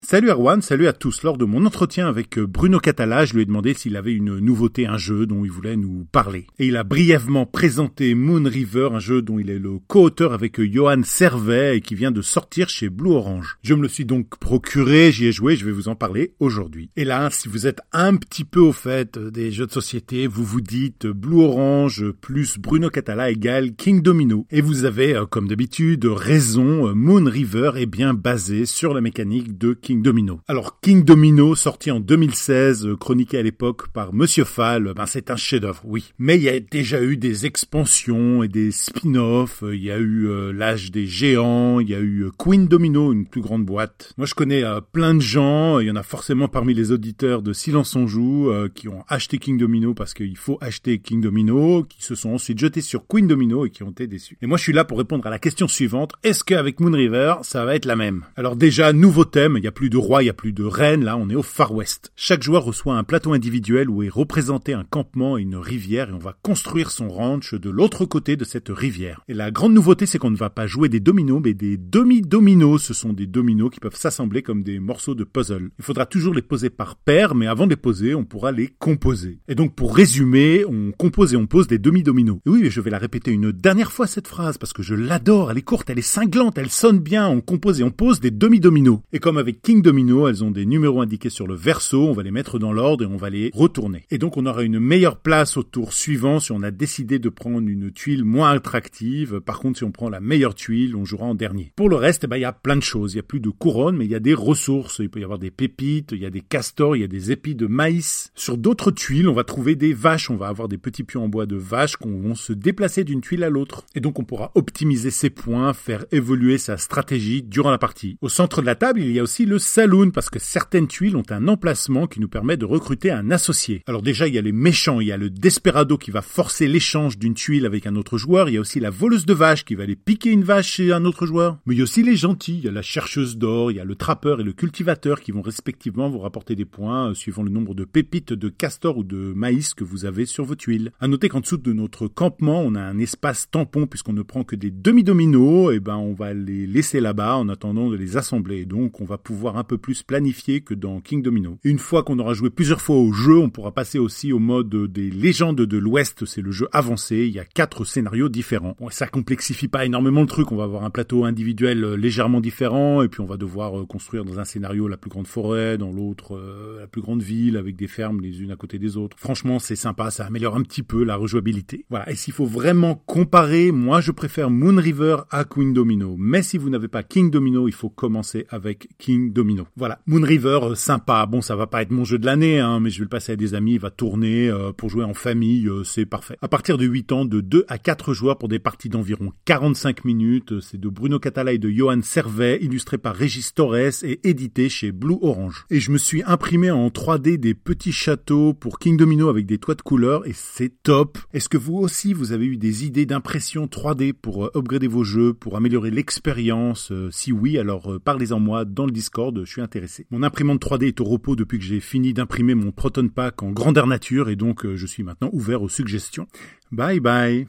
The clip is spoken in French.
Salut Erwan, salut à tous. Lors de mon entretien avec euh, Bruno Catala, je lui ai demandé s'il avait une nouveauté, un jeu dont il voulait nous parler. Et il a brièvement présenté Moon River, un jeu dont il est le co-auteur avec euh, Johan Servet et qui vient de sortir chez Blue Orange. Je me le suis donc procuré, j'y ai joué, je vais vous en parler aujourd'hui. Et là, si vous êtes un petit peu au fait euh, des jeux de société, vous vous dites Blue Orange plus Bruno Catala égale King Domino. Et vous avez, comme d'habitude, raison, Moon River est bien basé sur la mécanique de Domino. Alors King Domino, sorti en 2016, euh, chroniqué à l'époque par Monsieur Fall, ben c'est un chef-d'œuvre, oui. Mais il y a déjà eu des expansions et des spin-offs. Il y a eu euh, l'âge des géants, il y a eu euh, Queen Domino, une plus grande boîte. Moi, je connais plein de gens. Il y en a forcément parmi les auditeurs de Silence on joue qui ont acheté King Domino parce qu'il faut acheter King Domino, qui se sont ensuite jetés sur Queen Domino et qui ont été déçus. Et moi, je suis là pour répondre à la question suivante est-ce qu'avec Moon River, ça va être la même? Alors déjà, nouveau thème. Il y a plus de rois, il y a plus de reines, là on est au Far West. Chaque joueur reçoit un plateau individuel où est représenté un campement et une rivière et on va construire son ranch de l'autre côté de cette rivière. Et la grande nouveauté c'est qu'on ne va pas jouer des dominos mais des demi-dominos. Ce sont des dominos qui peuvent s'assembler comme des morceaux de puzzle. Il faudra toujours les poser par paire mais avant de les poser on pourra les composer. Et donc pour résumer, on compose et on pose des demi-dominos. Et oui mais je vais la répéter une dernière fois cette phrase parce que je l'adore, elle est courte, elle est cinglante, elle sonne bien, on compose et on pose des demi-dominos. Et comme avec King Domino, elles ont des numéros indiqués sur le verso, on va les mettre dans l'ordre et on va les retourner. Et donc on aura une meilleure place au tour suivant si on a décidé de prendre une tuile moins attractive. Par contre, si on prend la meilleure tuile, on jouera en dernier. Pour le reste, bah, il y a plein de choses. Il y a plus de couronnes, mais il y a des ressources. Il peut y avoir des pépites, il y a des castors, il y a des épis de maïs. Sur d'autres tuiles, on va trouver des vaches. On va avoir des petits pions en bois de vaches qui vont se déplacer d'une tuile à l'autre. Et donc on pourra optimiser ses points, faire évoluer sa stratégie durant la partie. Au centre de la table, il y a aussi le saloon parce que certaines tuiles ont un emplacement qui nous permet de recruter un associé. Alors déjà, il y a les méchants, il y a le desperado qui va forcer l'échange d'une tuile avec un autre joueur, il y a aussi la voleuse de vaches qui va aller piquer une vache chez un autre joueur. Mais il y a aussi les gentils, il y a la chercheuse d'or, il y a le trappeur et le cultivateur qui vont respectivement vous rapporter des points euh, suivant le nombre de pépites de castor ou de maïs que vous avez sur vos tuiles. À noter qu'en dessous de notre campement, on a un espace tampon puisqu'on ne prend que des demi-dominos, et ben on va les laisser là-bas en attendant de les assembler. Donc on va pouvoir un peu plus planifié que dans King Domino. Une fois qu'on aura joué plusieurs fois au jeu, on pourra passer aussi au mode des légendes de l'Ouest, c'est le jeu avancé, il y a quatre scénarios différents. Bon, ça complexifie pas énormément le truc, on va avoir un plateau individuel euh, légèrement différent, et puis on va devoir euh, construire dans un scénario la plus grande forêt, dans l'autre euh, la plus grande ville, avec des fermes les unes à côté des autres. Franchement, c'est sympa, ça améliore un petit peu la rejouabilité. Voilà, et s'il faut vraiment comparer, moi je préfère Moon River à Queen Domino. Mais si vous n'avez pas King Domino, il faut commencer avec King Domino. Voilà, Moon River, euh, sympa. Bon, ça va pas être mon jeu de l'année, hein, mais je vais le passer à des amis. Il va tourner euh, pour jouer en famille, euh, c'est parfait. À partir de 8 ans, de 2 à 4 joueurs pour des parties d'environ 45 minutes. C'est de Bruno Catala et de Johan Servet, illustré par Régis Torres et édité chez Blue Orange. Et je me suis imprimé en 3D des petits châteaux pour King Domino avec des toits de couleur et c'est top. Est-ce que vous aussi, vous avez eu des idées d'impression 3D pour upgrader vos jeux, pour améliorer l'expérience? Si oui, alors parlez-en moi dans le Discord. Je suis intéressé. Mon imprimante 3D est au repos depuis que j'ai fini d'imprimer mon Proton Pack en grandeur nature et donc euh, je suis maintenant ouvert aux suggestions. Bye bye